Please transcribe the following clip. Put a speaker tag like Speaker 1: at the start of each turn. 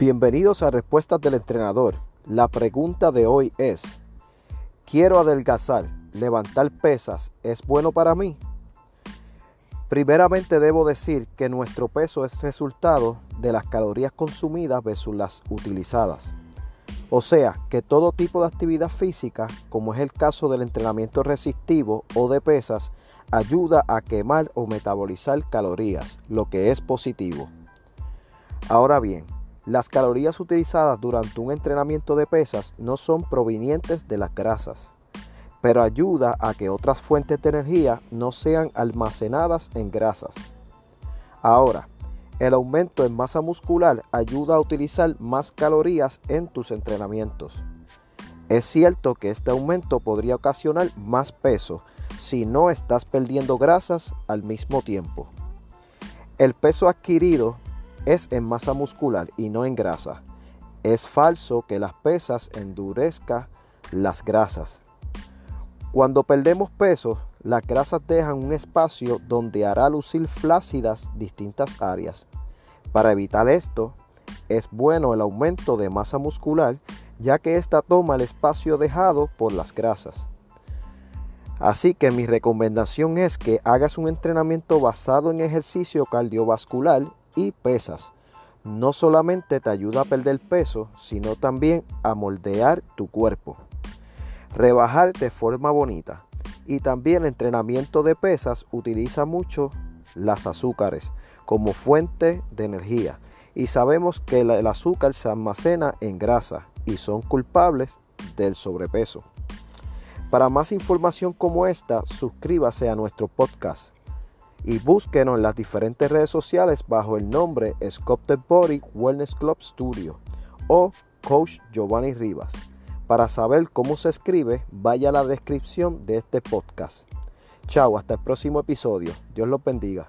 Speaker 1: Bienvenidos a Respuestas del Entrenador. La pregunta de hoy es, quiero adelgazar, levantar pesas, ¿es bueno para mí? Primeramente debo decir que nuestro peso es resultado de las calorías consumidas versus las utilizadas. O sea, que todo tipo de actividad física, como es el caso del entrenamiento resistivo o de pesas, ayuda a quemar o metabolizar calorías, lo que es positivo. Ahora bien, las calorías utilizadas durante un entrenamiento de pesas no son provenientes de las grasas, pero ayuda a que otras fuentes de energía no sean almacenadas en grasas. Ahora, el aumento en masa muscular ayuda a utilizar más calorías en tus entrenamientos. Es cierto que este aumento podría ocasionar más peso si no estás perdiendo grasas al mismo tiempo. El peso adquirido es en masa muscular y no en grasa. Es falso que las pesas endurezcan las grasas. Cuando perdemos peso, las grasas dejan un espacio donde hará lucir flácidas distintas áreas. Para evitar esto, es bueno el aumento de masa muscular, ya que ésta toma el espacio dejado por las grasas. Así que mi recomendación es que hagas un entrenamiento basado en ejercicio cardiovascular y pesas. No solamente te ayuda a perder peso, sino también a moldear tu cuerpo. Rebajar de forma bonita. Y también el entrenamiento de pesas utiliza mucho las azúcares como fuente de energía. Y sabemos que el azúcar se almacena en grasa y son culpables del sobrepeso. Para más información como esta, suscríbase a nuestro podcast y búsquenos en las diferentes redes sociales bajo el nombre Sculpted Body Wellness Club Studio o Coach Giovanni Rivas. Para saber cómo se escribe, vaya a la descripción de este podcast. Chao, hasta el próximo episodio. Dios los bendiga.